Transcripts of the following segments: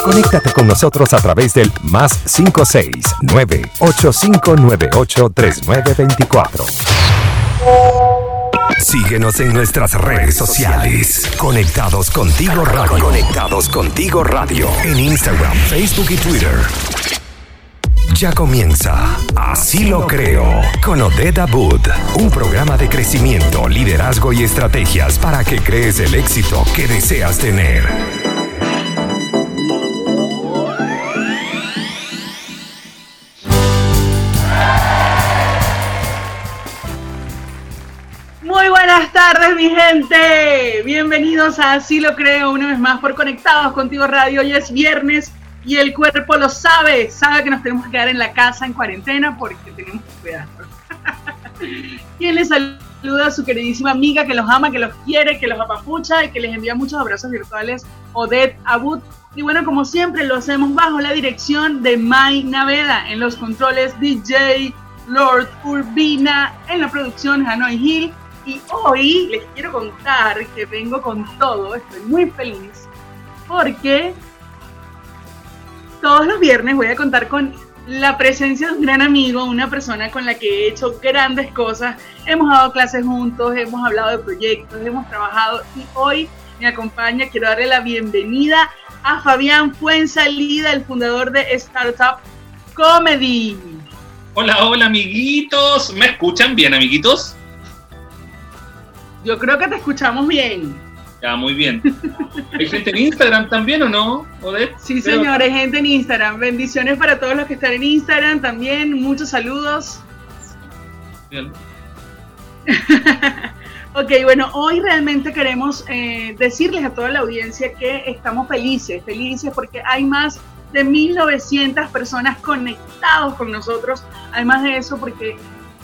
Conéctate con nosotros a través del más 569-8598-3924. Síguenos en nuestras redes sociales. Conectados contigo radio. Conectados contigo radio. En Instagram, Facebook y Twitter. Ya comienza Así lo creo con Odette Abud, un programa de crecimiento, liderazgo y estrategias para que crees el éxito que deseas tener. Buenas tardes, mi gente. Bienvenidos a Así lo creo, una vez más por Conectados Contigo Radio. Hoy es viernes y el cuerpo lo sabe, sabe que nos tenemos que quedar en la casa en cuarentena porque tenemos que cuidarnos. ¿Quién les saluda a su queridísima amiga que los ama, que los quiere, que los apapucha y que les envía muchos abrazos virtuales, Odette Abud. Y bueno, como siempre, lo hacemos bajo la dirección de Mai Naveda en los controles DJ Lord Urbina, en la producción Hanoi Hill. Y hoy les quiero contar que vengo con todo, estoy muy feliz porque todos los viernes voy a contar con la presencia de un gran amigo, una persona con la que he hecho grandes cosas. Hemos dado clases juntos, hemos hablado de proyectos, hemos trabajado y hoy me acompaña. Quiero darle la bienvenida a Fabián Fuensalida, el fundador de Startup Comedy. Hola, hola amiguitos. ¿Me escuchan bien, amiguitos? Yo creo que te escuchamos bien. Ya, muy bien. ¿Hay gente en Instagram también o no, Odette? Sí, señores, gente en Instagram. Bendiciones para todos los que están en Instagram también. Muchos saludos. Bien. ok, bueno, hoy realmente queremos eh, decirles a toda la audiencia que estamos felices, felices porque hay más de 1.900 personas conectados con nosotros. Además de eso, porque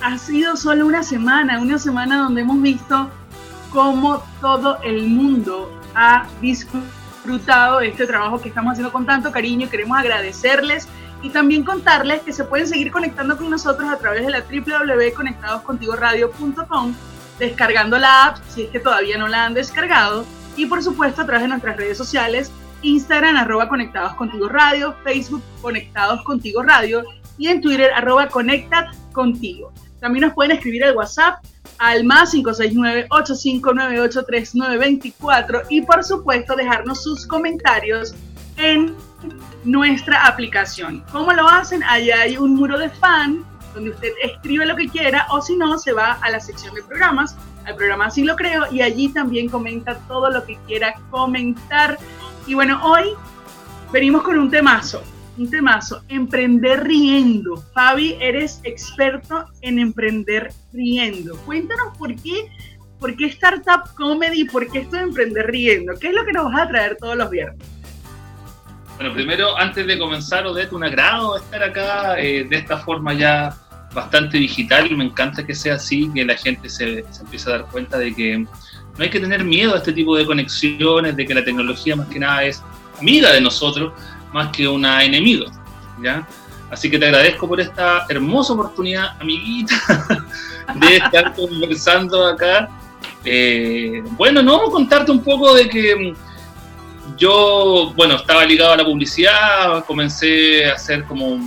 ha sido solo una semana, una semana donde hemos visto cómo todo el mundo ha disfrutado este trabajo que estamos haciendo con tanto cariño. Queremos agradecerles y también contarles que se pueden seguir conectando con nosotros a través de la www.conectadoscontigoradio.com, descargando la app si es que todavía no la han descargado y por supuesto a través de nuestras redes sociales, Instagram arroba Conectados Radio, Facebook Conectados Contigo Radio y en Twitter arroba Conectad Contigo. También nos pueden escribir al WhatsApp al más 569-8598-3924 y por supuesto dejarnos sus comentarios en nuestra aplicación. ¿Cómo lo hacen? Allá hay un muro de fan donde usted escribe lo que quiera o si no se va a la sección de programas, al programa Así lo creo y allí también comenta todo lo que quiera comentar. Y bueno, hoy venimos con un temazo un temazo, emprender riendo. Fabi, eres experto en emprender riendo. Cuéntanos por qué, por qué Startup Comedy, por qué esto de emprender riendo. ¿Qué es lo que nos vas a traer todos los viernes? Bueno, primero, antes de comenzar, Odette, un agrado estar acá eh, de esta forma ya bastante digital. Me encanta que sea así, que la gente se, se empiece a dar cuenta de que no hay que tener miedo a este tipo de conexiones, de que la tecnología más que nada es amiga de nosotros más que una enemigo, ¿ya? Así que te agradezco por esta hermosa oportunidad, amiguita, de estar conversando acá. Eh, bueno, no, contarte un poco de que mm, yo, bueno, estaba ligado a la publicidad, comencé a hacer como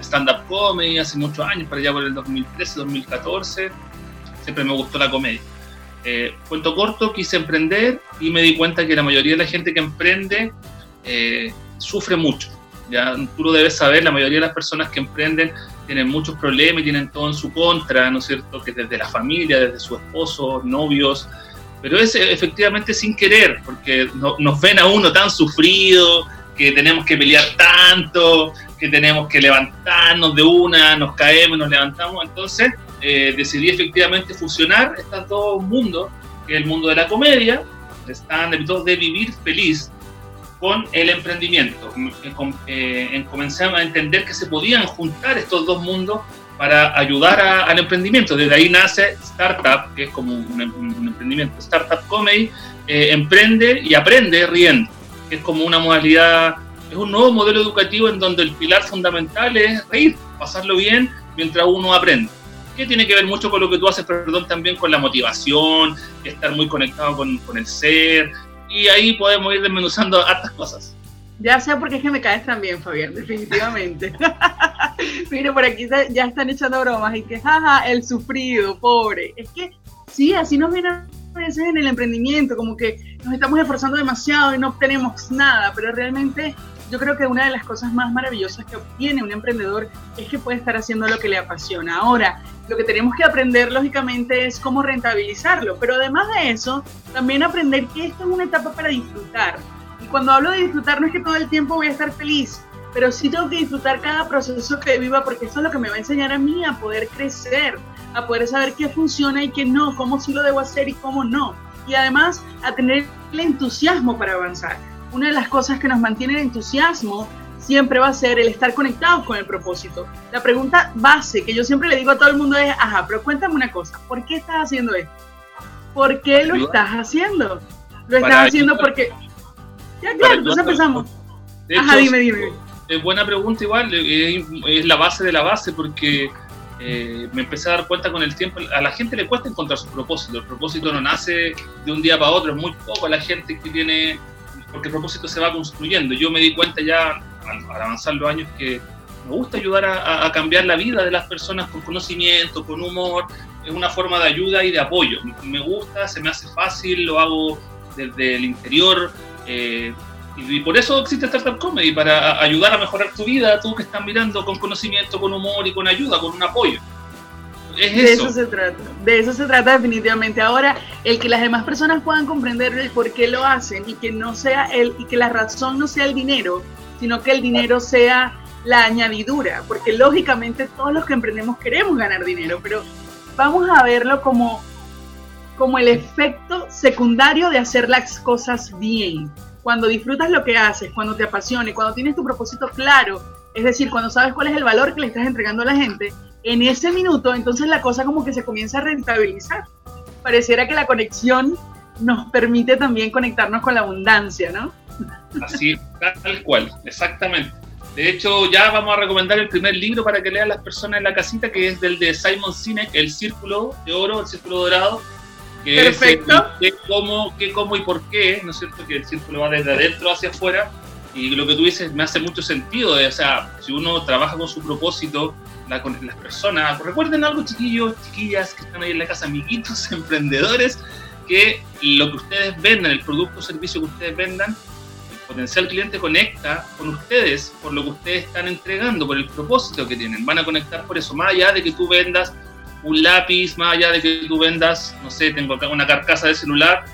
stand-up comedy hace muchos años, para allá por el 2013, 2014, siempre me gustó la comedia. Eh, cuento corto, quise emprender y me di cuenta que la mayoría de la gente que emprende eh, sufre mucho. Ya tú lo debes saber, la mayoría de las personas que emprenden tienen muchos problemas y tienen todo en su contra, ¿no es cierto? Que desde la familia, desde su esposo, novios, pero es efectivamente sin querer, porque nos ven a uno tan sufrido, que tenemos que pelear tanto, que tenemos que levantarnos de una, nos caemos, nos levantamos. Entonces eh, decidí efectivamente fusionar estos dos mundos, que es el mundo de la comedia, están de vivir feliz, con el emprendimiento. Eh, a entender que se podían juntar estos dos mundos para ayudar al emprendimiento. Desde ahí nace Startup, que es como un, emprendimiento. Startup Comedy eh, emprende y aprende riendo, que es como una modalidad, es un nuevo modelo educativo en donde el pilar fundamental es reír, pasarlo bien mientras uno aprende. Que tiene que ver mucho con lo que tú haces, perdón, también con la motivación, estar muy conectado con, con el ser, y ahí podemos ir desmenuzando hartas cosas. Ya sé por qué es que me caes también, Fabián, definitivamente. Mire, por aquí ya están echando bromas y que, jaja, el sufrido, pobre. Es que sí, así nos viene a veces en el emprendimiento, como que nos estamos esforzando demasiado y no obtenemos nada, pero realmente yo creo que una de las cosas más maravillosas que obtiene un emprendedor es que puede estar haciendo lo que le apasiona. Ahora, lo que tenemos que aprender, lógicamente, es cómo rentabilizarlo, pero además de eso, también aprender que esto es una etapa para disfrutar. Y cuando hablo de disfrutar, no es que todo el tiempo voy a estar feliz, pero sí tengo que disfrutar cada proceso que viva porque eso es lo que me va a enseñar a mí a poder crecer, a poder saber qué funciona y qué no, cómo sí lo debo hacer y cómo no. Y además a tener el entusiasmo para avanzar una de las cosas que nos mantiene en entusiasmo siempre va a ser el estar conectados con el propósito. La pregunta base que yo siempre le digo a todo el mundo es, ajá, pero cuéntame una cosa, ¿por qué estás haciendo esto? ¿Por qué lo estás haciendo? Lo estás haciendo porque... Ya, claro, entonces empezamos. Ajá, dime, dime. Es buena pregunta igual, es la base de la base porque eh, me empecé a dar cuenta con el tiempo, a la gente le cuesta encontrar su propósito, el propósito no nace de un día para otro, es muy poco la gente que tiene porque el propósito se va construyendo. Yo me di cuenta ya al, avanzar los años que me gusta ayudar a, cambiar la vida de las personas con conocimiento, con humor, es una forma de ayuda y de apoyo. Me gusta, se me hace fácil, lo hago desde el interior. Eh, y, por eso existe Startup Comedy, para ayudar a mejorar tu vida, tú que estás mirando con conocimiento, con humor y con ayuda, con un apoyo de eso. se trata, de eso se trata definitivamente. Ahora, el que las demás personas puedan comprender el por qué lo hacen y que no sea el, y que la razón no sea el dinero, sino que el dinero sea la añadidura, porque lógicamente todos los que emprendemos queremos ganar dinero, pero vamos a verlo como, como el efecto secundario de hacer las cosas bien. Cuando disfrutas lo que haces, cuando te apasione, cuando tienes tu propósito claro, es decir, cuando sabes cuál es el valor que le estás entregando a la gente, en ese minuto, entonces la cosa como que se comienza a rentabilizar. Pareciera que la conexión nos permite también conectarnos con la abundancia, ¿no? Así, tal cual, exactamente. De hecho, ya vamos a recomendar el primer libro para que lean las personas en la casita, que es del de Simon Sinek, El Círculo de Oro, El Círculo Dorado. Que Perfecto. Es, qué, cómo, qué, cómo y por qué, ¿no es cierto? Que el círculo va desde adentro hacia afuera. Y lo que tú dices me hace mucho sentido. O sea, si uno trabaja con su propósito, con las personas. Recuerden algo, chiquillos, chiquillas que están ahí en la casa, amiguitos, emprendedores, que lo que ustedes vendan, el producto o servicio que ustedes vendan, potencial cliente conecta con ustedes por lo que ustedes están entregando, por el propósito que tienen. Van a conectar por eso, más allá de que tú vendas un lápiz, más allá de que tú vendas, no sé, tengo acá una carcasa de celular,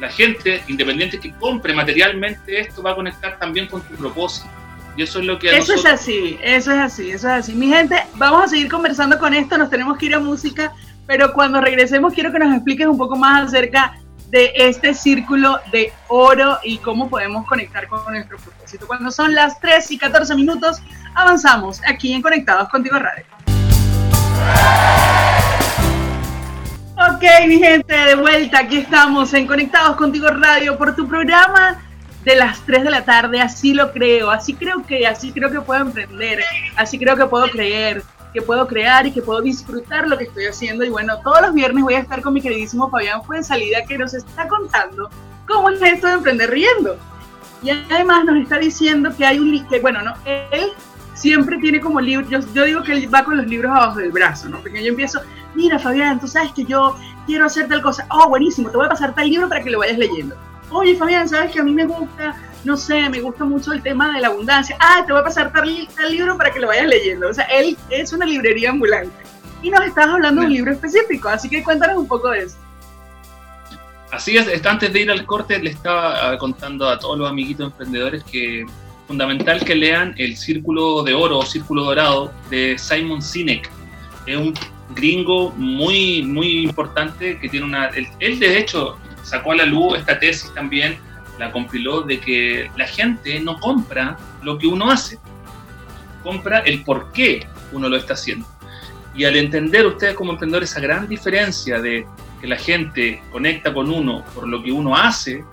la gente, independiente que compre materialmente esto, va a conectar también con tu propósito. Y eso es lo que... eso es así, eso es así, eso es así. Mi gente, vamos a seguir conversando con esto, nos tenemos que ir a música, pero cuando regresemos quiero que nos expliques un poco más acerca de este círculo de oro y cómo podemos conectar con nuestro propósito. Cuando son las 3 y 14 minutos, avanzamos aquí en Conectados Contigo Radio. Ok, mi gente, de vuelta, aquí estamos en Conectados Contigo Radio por tu programa de las 3 de la tarde, así lo creo, así creo que, así creo que puedo emprender, así creo que puedo creer, que puedo crear y que puedo disfrutar lo que estoy haciendo. Y bueno, todos los viernes voy a estar con mi queridísimo Fabián salida que nos está contando cómo es esto de emprender riendo. Y además nos está diciendo que hay un, que bueno, no, él siempre tiene como libros, yo, yo, digo que él va con los libros abajo del brazo, ¿no? Porque yo empiezo, mira Fabián, tú sabes que yo quiero hacer tal cosa, oh, buenísimo, te voy a pasar tal libro para que lo vayas leyendo oye Fabián, sabes que a mí me gusta, no sé, me gusta mucho el tema de la abundancia, ah, te voy a pasar tal, libro para que lo vayas leyendo. O sea, él es una librería ambulante. Y nos estás hablando de un libro específico, así que cuéntanos un poco de eso. Así es, antes de ir al corte le estaba ah, contando a todos los amiguitos emprendedores que es fundamental que lean El Círculo de Oro o Círculo Dorado de Simon Sinek. Es un gringo muy, muy importante que tiene una... él de hecho sacó a la luz esta tesis también, la compiló, de que la gente no compra lo que uno hace, compra el por qué uno lo está haciendo. Y al entender ustedes como emprendedores esa gran diferencia de que la gente conecta con uno por lo que uno hace,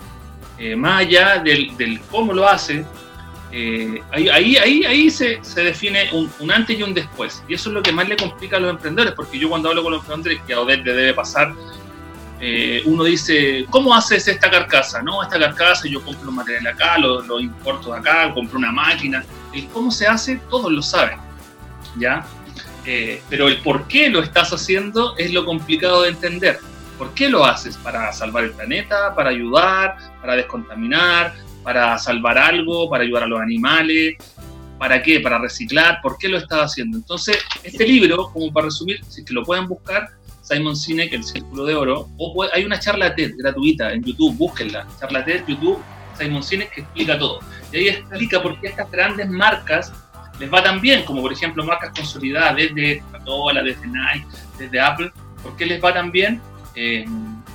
eh, más allá del, cómo lo hace, eh, ahí, ahí, ahí, se, se define un, un, antes y un después. Y eso es lo que más le complica a los emprendedores, porque yo cuando hablo con los emprendedores, que a Odette le debe pasar eh, uno dice, ¿cómo haces esta carcasa? No, esta carcasa yo compro material acá, lo, lo importo de acá, compro una máquina. El cómo se hace, todos lo saben, ¿ya? Eh, pero el por qué lo estás haciendo es lo complicado de entender. ¿Por qué lo haces? ¿Para salvar el planeta? ¿Para ayudar? ¿Para descontaminar? ¿Para salvar algo? ¿Para ayudar a los animales? ¿Para qué? ¿Para reciclar? ¿Por qué lo estás haciendo? Entonces, este libro, como para resumir, si es que lo pueden buscar, Simon Sinek, El Círculo de Oro, o hay una charla TED gratuita en YouTube, búsquenla, charla TED, YouTube, Simon Sinek, que explica todo. Y ahí explica por qué estas grandes marcas les va tan bien, como por ejemplo marcas consolidadas desde Coca-Cola, desde Nike, desde Apple, ¿por qué les va tan bien? Eh,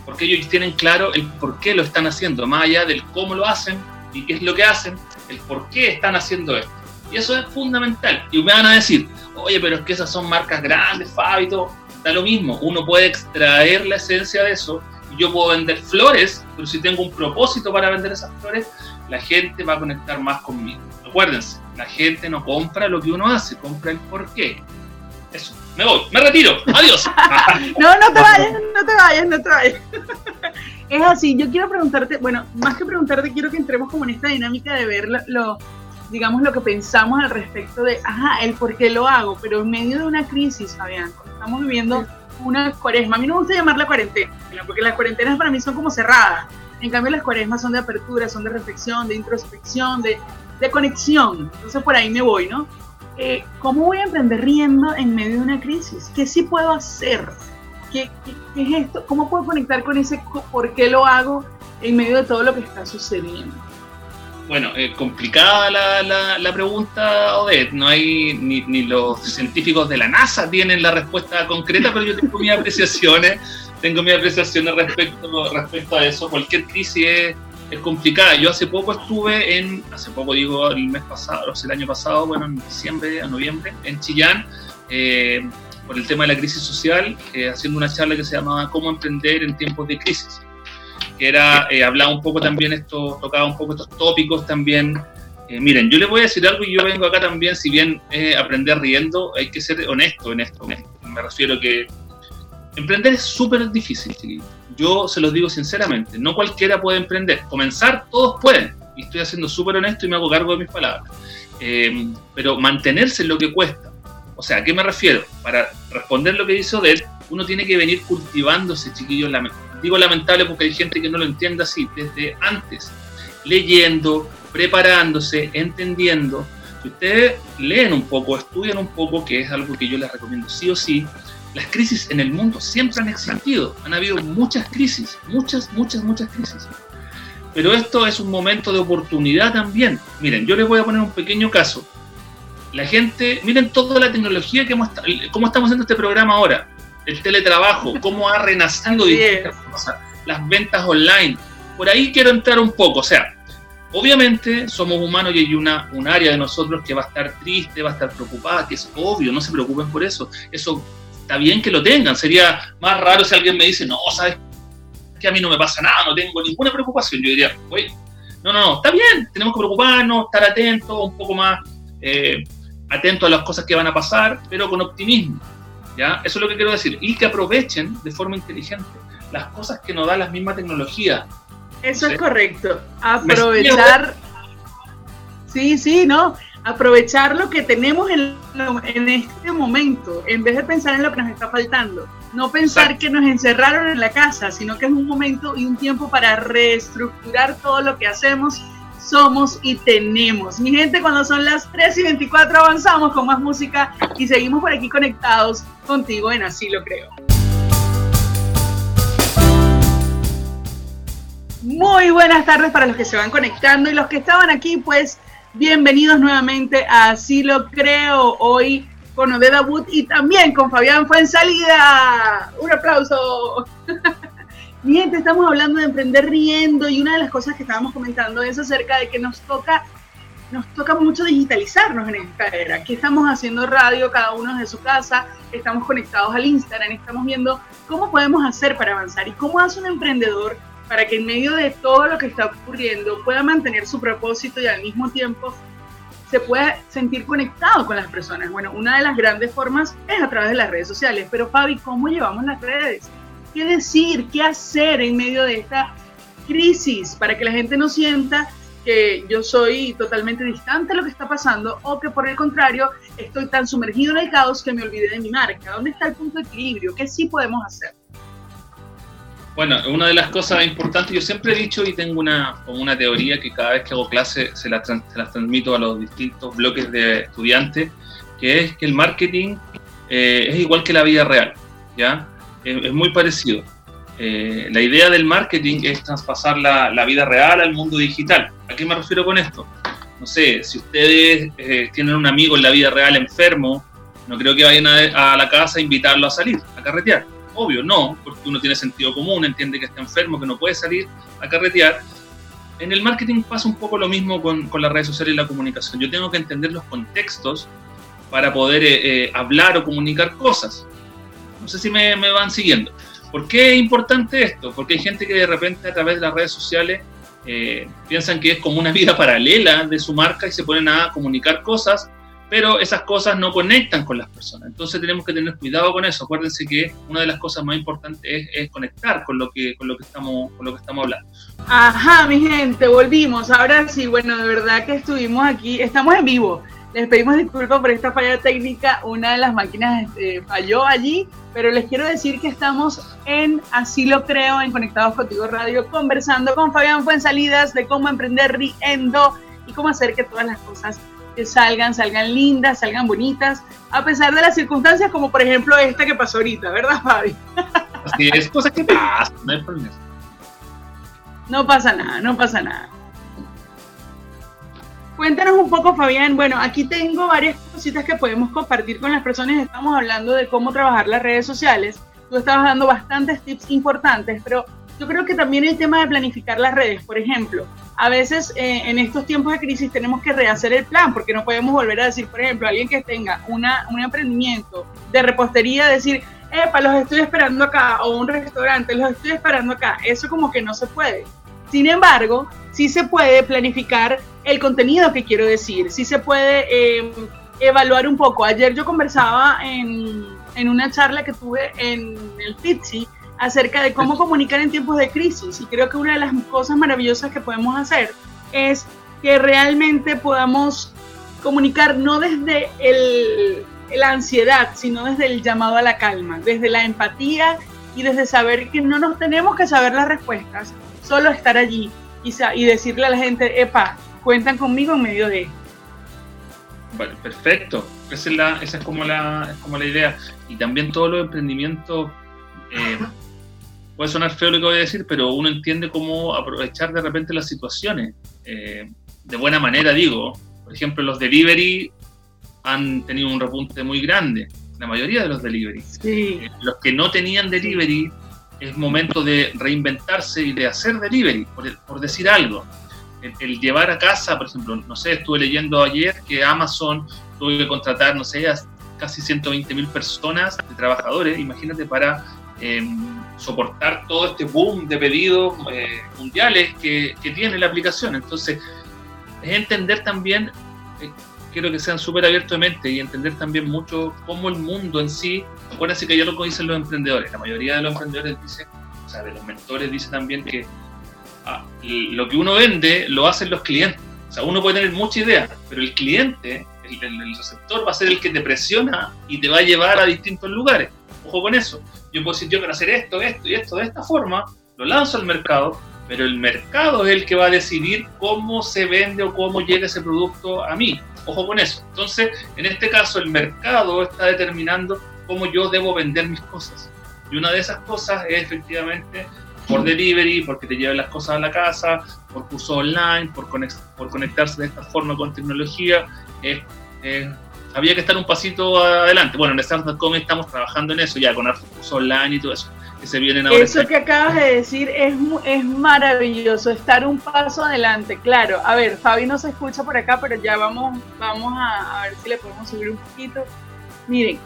porque ellos tienen claro el por qué lo están haciendo, más allá del cómo lo hacen y qué es lo que hacen, el por qué están haciendo esto. Y eso es fundamental. Y me van a decir, oye, pero es que esas son marcas grandes, Fabito da lo mismo, uno puede extraer la esencia de eso. Yo puedo vender flores, pero si tengo un propósito para vender esas flores, la gente va a conectar más conmigo. Acuérdense, la gente no compra lo que uno hace, compra el por qué. Eso, me voy, me retiro, adiós. no, no te vayas, no te vayas, no te vayas. es así, yo quiero preguntarte, bueno, más que preguntarte, quiero que entremos como en esta dinámica de ver lo digamos, lo que pensamos al respecto de, ajá, el por qué lo hago, pero en medio de una crisis, Fabián, estamos viviendo una cuaresma, a mí no me gusta llamarla cuarentena, porque las cuarentenas para mí son como cerradas, en cambio las cuaresmas son de apertura, son de reflexión, de introspección, de, de conexión, entonces por ahí me voy, ¿no? Eh, ¿Cómo voy a emprender riendo en medio de una crisis? ¿Qué sí puedo hacer? ¿Qué, qué, qué es esto? ¿Cómo puedo conectar con ese por qué lo hago en medio de todo lo que está sucediendo? Bueno, eh, complicada la, la, pregunta, Odette. No hay ni, ni, los científicos de la NASA tienen la respuesta concreta, pero yo tengo mis apreciaciones, tengo mis apreciaciones respecto, respecto a eso. Cualquier crisis es, es, complicada. Yo hace poco estuve en, hace poco digo el mes pasado, o sea, el año pasado, bueno, en diciembre, a noviembre, en Chillán, eh, por el tema de la crisis social, eh, haciendo una charla que se llamaba Cómo emprender en tiempos de crisis que era eh, hablaba un poco también esto, tocaba un poco estos tópicos también. Eh, miren, yo les voy a decir algo y yo vengo acá también, si bien aprender riendo, hay que ser honesto en esto. Me refiero que emprender es súper difícil, Yo se los digo sinceramente, no cualquiera puede emprender. Comenzar, todos pueden. Y estoy haciendo súper honesto y me hago cargo de mis palabras. Eh, pero mantenerse es lo que cuesta. O sea, ¿a qué me refiero? Para responder lo que dice Odell, uno tiene que venir cultivándose, chiquillos, la, Digo lamentable porque hay gente que no lo entiende así, desde antes, leyendo, preparándose, entendiendo. Si ustedes leen un poco, estudian un poco, que es algo que yo les recomiendo sí o sí, las crisis en el mundo siempre han existido, han habido muchas crisis, muchas, muchas, muchas crisis. Pero esto es un momento de oportunidad también. Miren, yo les voy a poner un pequeño caso. La gente, miren toda la tecnología que hemos, cómo estamos haciendo este programa ahora el teletrabajo, cómo ha renacido las ventas online. Por ahí quiero entrar un poco, o sea, obviamente somos humanos y hay una, un área de nosotros que va a estar triste, va a estar preocupada, que es obvio, no se preocupen por eso. Eso está bien que lo tengan, sería más raro si alguien me dice, no, sabes que a mí no me pasa nada, no tengo ninguna preocupación. Yo diría, oye, no, no, no, está bien, tenemos que preocuparnos, estar atentos, un poco más eh, atentos a las cosas que van a pasar, pero con optimismo. Eso es lo que quiero decir. Y que aprovechen de forma inteligente las cosas que nos da la misma tecnología. Eso es correcto. Aprovechar. Sí, sí, ¿no? Aprovechar lo que tenemos en, en, este momento, en vez de pensar en lo que nos está faltando. No pensar que nos encerraron en la casa, sino que es un momento y un tiempo para reestructurar todo lo que hacemos somos y tenemos. Mi gente, cuando son las 3 y 24 avanzamos con más música y seguimos por aquí conectados contigo en Así lo creo. Muy buenas tardes para los que se van conectando y los que estaban aquí, pues bienvenidos nuevamente a Así lo creo. Hoy con Odeda Wood y también con Fabián Fuensalida. Un aplauso. Mi gente, estamos hablando de emprender riendo y una de las cosas que estábamos comentando es acerca de que nos toca, nos toca mucho digitalizarnos en esta era, que estamos haciendo radio cada uno desde su casa, estamos conectados al Instagram, estamos viendo cómo podemos hacer para avanzar y cómo hace un emprendedor para que en medio de todo lo que está ocurriendo pueda mantener su propósito y al mismo tiempo se pueda sentir conectado con las personas. Bueno, una de las grandes formas es a través de las redes sociales, pero Fabi, ¿cómo llevamos las redes? Qué decir, qué hacer en medio de esta crisis para que la gente no sienta que yo soy totalmente distante de lo que está pasando o que por el contrario estoy tan sumergido en el caos que me olvidé de mi marca. ¿Dónde está el punto de equilibrio? ¿Qué sí podemos hacer? Bueno, una de las cosas importantes, yo siempre he dicho y tengo una, una teoría que cada vez que hago clase se, las transmito a los distintos bloques de estudiantes, que es que el marketing eh, es igual que la vida real, ¿ya? Es muy parecido eh, la idea del marketing es traspasar la, vida real al mundo digital. ¿A qué me refiero con esto? No sé, si ustedes eh, tienen un amigo en la vida real enfermo, no creo que vayan a, la casa a invitarlo a salir, a carretear. Obvio, no, porque uno tiene sentido común, entiende que está enfermo, que no puede salir a carretear. En el marketing pasa un poco lo mismo con, las redes sociales y la comunicación. Yo tengo que entender los contextos para poder eh, hablar o comunicar cosas. No sé si me, van siguiendo. ¿Por qué es importante esto? Porque hay gente que de repente a través de las redes sociales eh, piensan que es como una vida paralela de su marca y se ponen a comunicar cosas, pero esas cosas no conectan con las personas. Entonces tenemos que tener cuidado con eso. Acuérdense que una de las cosas más importantes es, conectar con lo que estamos hablando. Ajá, mi gente, volvimos. Ahora sí, bueno, de verdad que estuvimos aquí, estamos en vivo. Les pedimos disculpas por esta falla técnica. Una de las máquinas este, falló allí, pero les quiero decir que estamos en Así lo creo, en Conectados Contigo Radio, conversando con Fabián Fuensalidas de cómo emprender riendo y cómo hacer que todas las cosas que salgan, salgan lindas, salgan bonitas, a pesar de las circunstancias, como por ejemplo esta que pasó ahorita, ¿verdad, Fabi? Así es, cosa que pasa, no hay problema. No pasa nada, no pasa nada. Cuéntanos un poco, Fabián. Bueno, aquí tengo varias cositas que podemos compartir con las personas. Estamos hablando de cómo trabajar las redes sociales. Tú estabas dando bastantes tips importantes, pero yo creo que también el tema de planificar las redes, por ejemplo, a veces eh, en estos tiempos de crisis tenemos que rehacer el plan, porque no podemos volver a decir, por ejemplo, alguien que tenga una, un emprendimiento de repostería, decir, epa, los estoy esperando acá, o un restaurante, los estoy esperando acá. Eso como que no se puede. Sin embargo, sí se puede planificar el contenido que quiero decir, sí se puede em, evaluar un poco. Ayer yo conversaba en, en una charla que tuve en el FITSI acerca de cómo comunicar en tiempos de crisis y creo que una de las cosas maravillosas que podemos hacer es que realmente podamos comunicar no desde el, la ansiedad, sino desde el llamado a la calma, desde la empatía y desde saber que no nos tenemos que saber las respuestas, solo estar allí y, y decirle a la gente, epa, cuentan conmigo en medio de perfecto. Esa es, la, esa es, como la, es como la idea. Y también todos los emprendimientos, eh, puede sonar feo lo que voy a decir, pero uno entiende cómo aprovechar de repente las situaciones. Eh, de buena manera, digo. Por ejemplo, los delivery han tenido un repunte muy grande. La mayoría de los delivery. Sí. Eh, los que no tenían delivery, es momento de reinventarse y de hacer delivery, por, por decir algo el, llevar a casa, por ejemplo, no sé, estuve leyendo ayer que Amazon tuvo que contratar, no sé, a casi 120 mil personas de trabajadores, imagínate, para em, soportar todo este boom de pedidos eh, mundiales que, tiene la aplicación. Entonces, es entender también, eh, quiero que sean súper abiertos de mente y entender también mucho cómo el mundo en sí, acuérdense que ya lo dicen los emprendedores, la mayoría de los emprendedores dicen, o sea, de los mentores dicen también que Ah, lo que uno vende lo hacen los clientes. O sea, uno puede tener mucha idea, pero el cliente, el, receptor, va a ser el que te presiona y te va a llevar a distintos lugares. Ojo con eso. Yo puedo decir, yo quiero hacer esto, esto y esto de esta forma, lo lanzo al mercado, pero el mercado es el que va a decidir cómo se vende o cómo llega ese producto a mí. Ojo con eso. Entonces, en este caso, el mercado está determinando cómo yo debo vender mis cosas. Y una de esas cosas es efectivamente por delivery, porque te llevan las cosas a la casa, por curso online, por, conectarse de esta forma con tecnología. Había que estar un pasito adelante. Bueno, en Startup.com estamos trabajando en eso ya, con cursos online y todo eso. Que se vienen ahora. Eso que acabas de decir es, es maravilloso, estar un paso adelante. Claro, a ver, Fabi no se escucha por acá, pero ya vamos, vamos a, a ver si le podemos subir un poquito. Miren,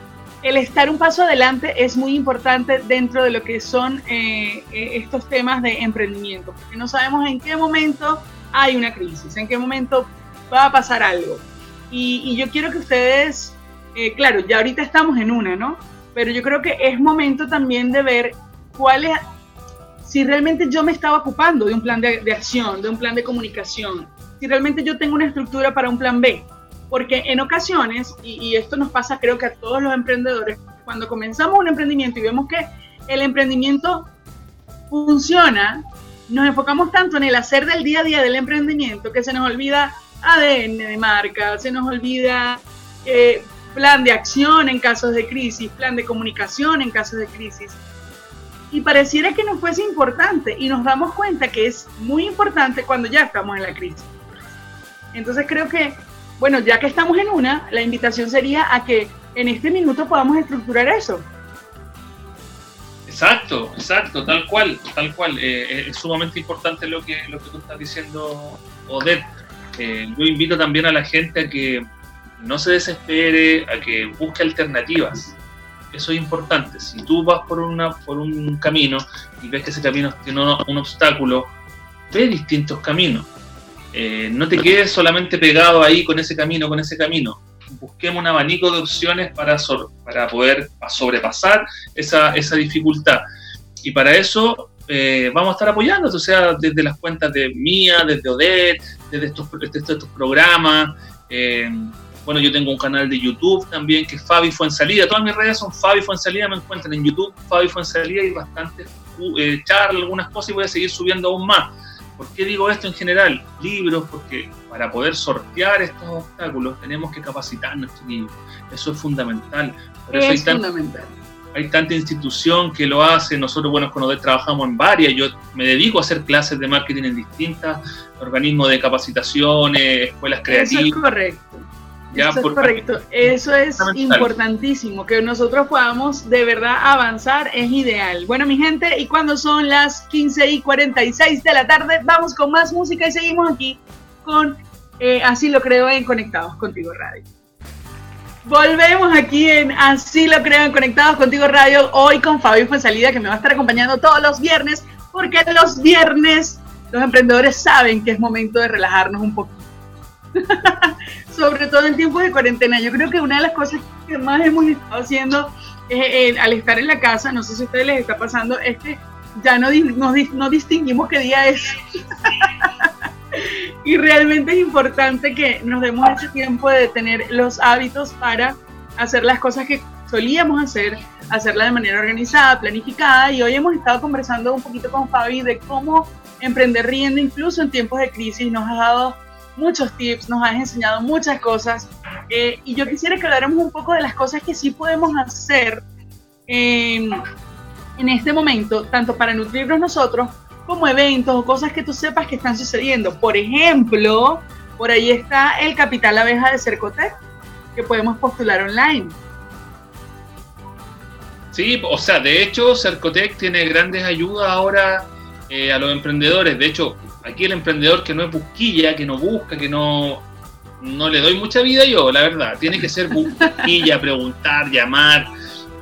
el estar un paso adelante es muy importante dentro de lo que son eh, eh, estos temas de emprendimiento, porque no sabemos en qué momento hay una crisis, en qué momento va a pasar algo. Y, yo quiero que ustedes, eh, claro, ya ahorita estamos en una, ¿no? Pero yo creo que es momento también de ver cuál si realmente yo me estaba ocupando de un plan de, acción, de un plan de comunicación, si realmente yo tengo una estructura para un plan B. Porque en ocasiones, y, y esto nos pasa creo que a todos los emprendedores, cuando comenzamos un emprendimiento y vemos que el emprendimiento funciona, nos enfocamos tanto en el hacer del día a día del emprendimiento que se nos olvida ADN de marca, se nos olvida eh, plan de acción en casos de crisis, plan de comunicación en casos de crisis. Y pareciera que no fuese importante y nos damos cuenta que es muy importante cuando ya estamos en la crisis. Entonces creo que, bueno, ya que estamos en una, la invitación sería a que en este minuto podamos estructurar eso. Exacto, exacto, tal cual, tal cual. Eh, eh, es sumamente importante lo que, lo que tú estás diciendo, Odette. Eh, yo invito también a la gente a que no se desespere, a que busque alternativas. Eso es importante. Si tú vas por, una, por un camino y ves que ese camino tiene un obstáculo, ve distintos caminos. no te quedes solamente pegado ahí con ese camino, con ese camino busquemos un abanico de opciones para, para poder sobrepasar esa, esa dificultad. Y para eso eh, vamos a estar apoyando, o sea, desde las cuentas de Mía, desde Odette, desde estos, estos programas. Eh, bueno, yo tengo un canal de YouTube también que es Fabi Fuensalida. Todas mis redes son Fabi Fuensalida, me encuentran en YouTube, Fabi Fuensalida y bastantes eh, charlas, algunas cosas y voy a seguir subiendo aún más. ¿Por qué digo esto en general? Libros, porque para poder sortear estos obstáculos tenemos que capacitar a nuestros niños. Eso es fundamental. es hay fundamental. hay tanta institución que lo hace. Nosotros, bueno, con trabajamos en varias. Yo me dedico a hacer clases de marketing en distintas organismos de capacitaciones, escuelas creativas. Eso es correcto. Eso es correcto, eso es importantísimo, que nosotros podamos de verdad avanzar es ideal. Bueno, mi gente, y cuando son las 15 y 46 de la tarde, vamos con más música y seguimos aquí con eh, Así lo creo en Conectados Contigo Radio. Volvemos aquí en Así lo creo en Conectados Contigo Radio, hoy con Fabio Fuensalida, que me va a estar acompañando todos los viernes, porque los viernes los emprendedores saben que es momento de relajarnos un poquito. sobre todo en tiempos de cuarentena. Yo creo que una de las cosas que más hemos estado haciendo eh, al estar en la casa, no sé si a ustedes les está pasando, es que ya no, no, distinguimos qué día es. y realmente es importante que nos demos ese tiempo de tener los hábitos para hacer las cosas que solíamos hacer, hacerla de manera organizada, planificada. Y hoy hemos estado conversando un poquito con Fabi de cómo emprender riendo incluso en tiempos de crisis. Nos ha dado muchos tips, nos has enseñado muchas cosas eh, y yo quisiera que habláramos un poco de las cosas que sí podemos hacer en este momento, tanto para nutrirnos nosotros como eventos o cosas que tú sepas que están sucediendo. Por ejemplo, por ahí está el Capital Abeja de Cercotec, que podemos postular online. Sí, o sea, de hecho, Cercotec tiene grandes ayudas ahora eh, a los emprendedores. De hecho, aquí el emprendedor que no es busquilla, que no busca, que no, no le doy mucha vida yo, la verdad. Tiene que ser busquilla, preguntar, llamar,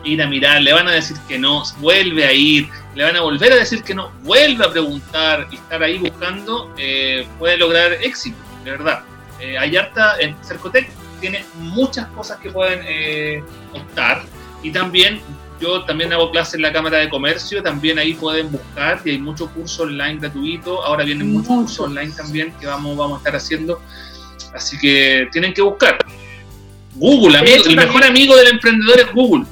ir a mirar. Le van a decir que no, vuelve a ir. Le van a volver a decir que no, vuelve a preguntar y estar ahí buscando, eh, puede lograr éxito, de verdad. Eh, hay harta, en Cercotec tiene muchas cosas que pueden eh, optar y también yo también hago clases en la Cámara de Comercio, también ahí pueden buscar y hay muchos cursos online gratuitos. Ahora vienen muchos cursos online también que vamos, vamos a estar haciendo. Así que tienen que buscar. Google, amigo, el mejor amigo del emprendedor es Google.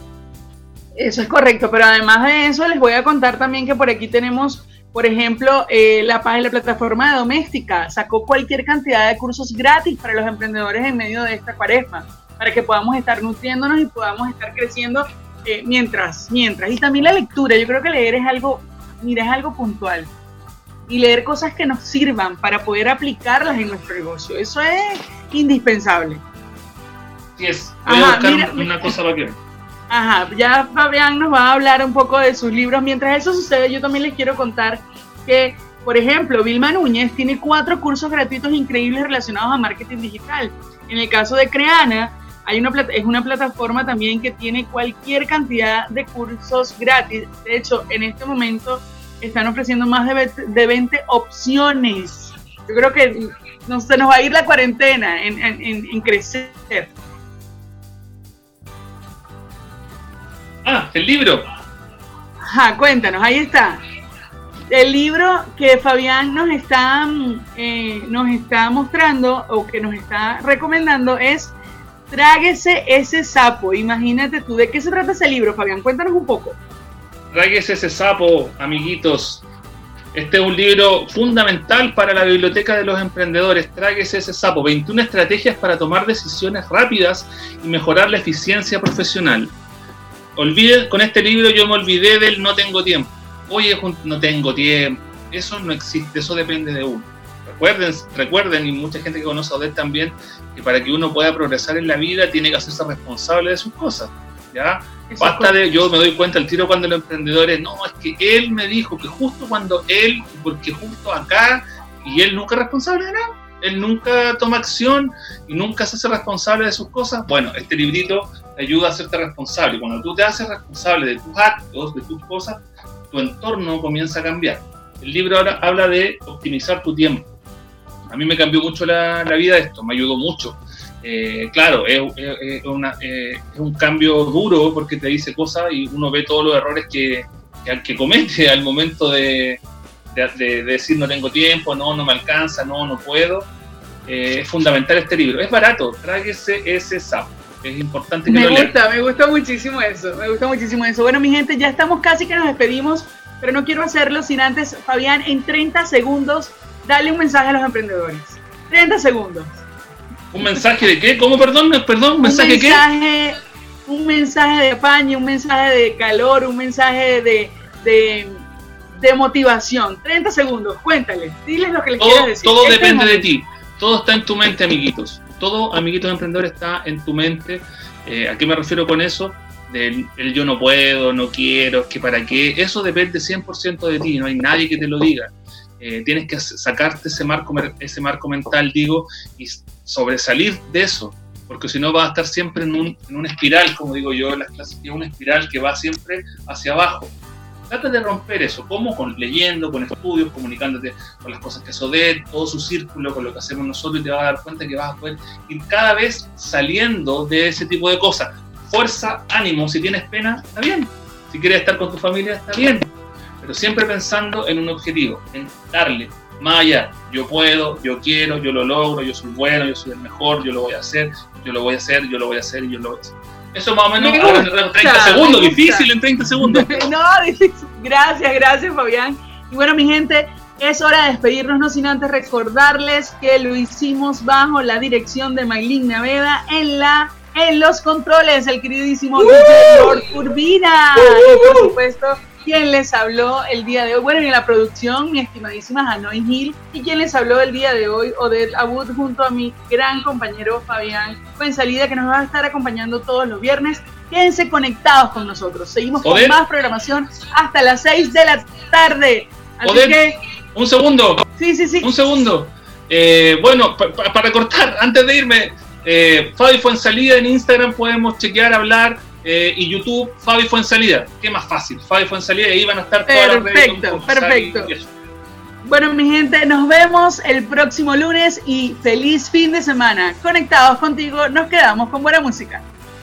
Eso es correcto, pero además de eso les voy a contar también que por aquí tenemos, por ejemplo, eh, la página, la plataforma de Doméstica sacó cualquier cantidad de cursos gratis para los emprendedores en medio de esta cuaresma, para que podamos estar nutriéndonos y podamos estar creciendo eh, mientras, mientras. Y también la lectura, yo creo que leer es algo, mira, es algo puntual. Y leer cosas que nos sirvan para poder aplicarlas en nuestro negocio. Eso es indispensable. Sí es. Voy a buscar una cosa para que... Ajá, ya Fabián nos va a hablar un poco de sus libros. Mientras eso sucede, yo también les quiero contar que, por ejemplo, Vilma Núñez tiene cuatro cursos gratuitos increíbles relacionados a marketing digital. En el caso de Creana, una, es una plataforma también que tiene cualquier cantidad de cursos gratis. De hecho, en este momento están ofreciendo más de 20, opciones. Yo creo que no, se nos va a ir la cuarentena en, en crecer. Ah, el libro. Ajá, cuéntanos, ahí está. El libro que Fabián nos está, eh, nos está mostrando o que nos está recomendando es Tráguese ese sapo. Imagínate tú, ¿de qué se trata ese libro, Fabián? Cuéntanos un poco. Tráguese ese sapo, amiguitos. Este es un libro fundamental para la biblioteca de los emprendedores. Tráguese ese sapo. 21 estrategias para tomar decisiones rápidas y mejorar la eficiencia profesional. Olvide, con este libro yo me olvidé del no tengo tiempo oye, no tengo tiempo, eso no existe, eso depende de uno. Recuerden, recuerden, y mucha gente que conoce a Odette también, que para que uno pueda progresar en la vida tiene que hacerse responsable de sus cosas. ¿ya? Basta de, yo me doy cuenta al tiro cuando los emprendedores, no, es que él me dijo que justo cuando él, porque justo acá, y él nunca es responsable de nada, él nunca toma acción y nunca se hace responsable de sus cosas. Bueno, este librito te ayuda a hacerte responsable. Cuando tú te haces responsable de tus actos, de tus cosas, tu entorno comienza a cambiar. El libro ahora habla de optimizar tu tiempo. A mí me cambió mucho la, vida esto, me ayudó mucho. Eh, claro, es, eh, es, un cambio duro porque te dice cosas y uno ve todos los errores que, que, comete al momento de, de, decir no tengo tiempo, no, no me alcanza, no, no puedo. Eh, es fundamental este libro. Es barato, tráguese ese sapo es importante que me gusta, me gusta muchísimo eso, me gusta muchísimo eso. Bueno, mi gente, ya estamos casi que nos despedimos, pero no quiero hacerlo sin antes, Fabián, en 30 segundos, dale un mensaje a los emprendedores. 30 segundos. ¿Un mensaje de qué? ¿Cómo, perdón? ¿Perdón? ¿Un mensaje, de qué? Un mensaje de paño, un mensaje de calor, un mensaje de, de, motivación. 30 segundos, cuéntales, diles lo que les quieras decir. Todo este depende de ti, todo está en tu mente, amiguitos todo, amiguitos emprendedores, está en tu mente. Eh, ¿A qué me refiero con eso? Del el yo no puedo, no quiero, que para qué. Eso depende 100% de ti, no hay nadie que te lo diga. Eh, tienes que sacarte ese marco, ese marco mental, digo, y sobresalir de eso, porque si no vas a estar siempre en, un, en una espiral, como digo yo en las clases, una espiral que va siempre hacia abajo. Trata de romper eso, ¿cómo? Con leyendo, con estudios, comunicándote con las cosas que de todo su círculo, con lo que hacemos nosotros y te vas a dar cuenta que vas a poder ir cada vez saliendo de ese tipo de cosas. Fuerza, ánimo, si tienes pena, está bien. Si quieres estar con tu familia, está bien. Pero siempre pensando en un objetivo, en darle más allá. Yo puedo, yo quiero, yo lo logro, yo soy bueno, yo soy el mejor, yo lo voy a hacer, yo lo voy a hacer, yo lo voy a hacer yo lo voy a hacer. Eso más o menos en 30 segundos, difícil en 30 segundos. no. Gracias, gracias Fabián. Y bueno, mi gente, es hora de despedirnos, no sin antes recordarles que lo hicimos bajo la dirección de Maylin Naveda en la en los controles, el queridísimo ¡Uh! Lord Urbina. y por supuesto, quien les habló el día de hoy, bueno, en la producción, mi estimadísima Hanoi Hill, y quien les habló el día de hoy, Odette Abud, junto a mi gran compañero Fabián salida que nos va a estar acompañando todos los viernes. Quédense conectados con nosotros. Seguimos con más programación hasta las 6 de la tarde. Así que... Un segundo. Sí, sí, sí. Un segundo. Eh, bueno, para cortar, antes de irme, eh, Fabi fue en salida en Instagram, podemos chequear, hablar eh, y YouTube, Fabi fue en salida. Qué más fácil, Fabi fue en salida y ahí van a estar todas las redes. Perfecto, perfecto. Bueno, mi gente, nos vemos el próximo lunes y feliz fin de semana. Conectados contigo, nos quedamos con buena música.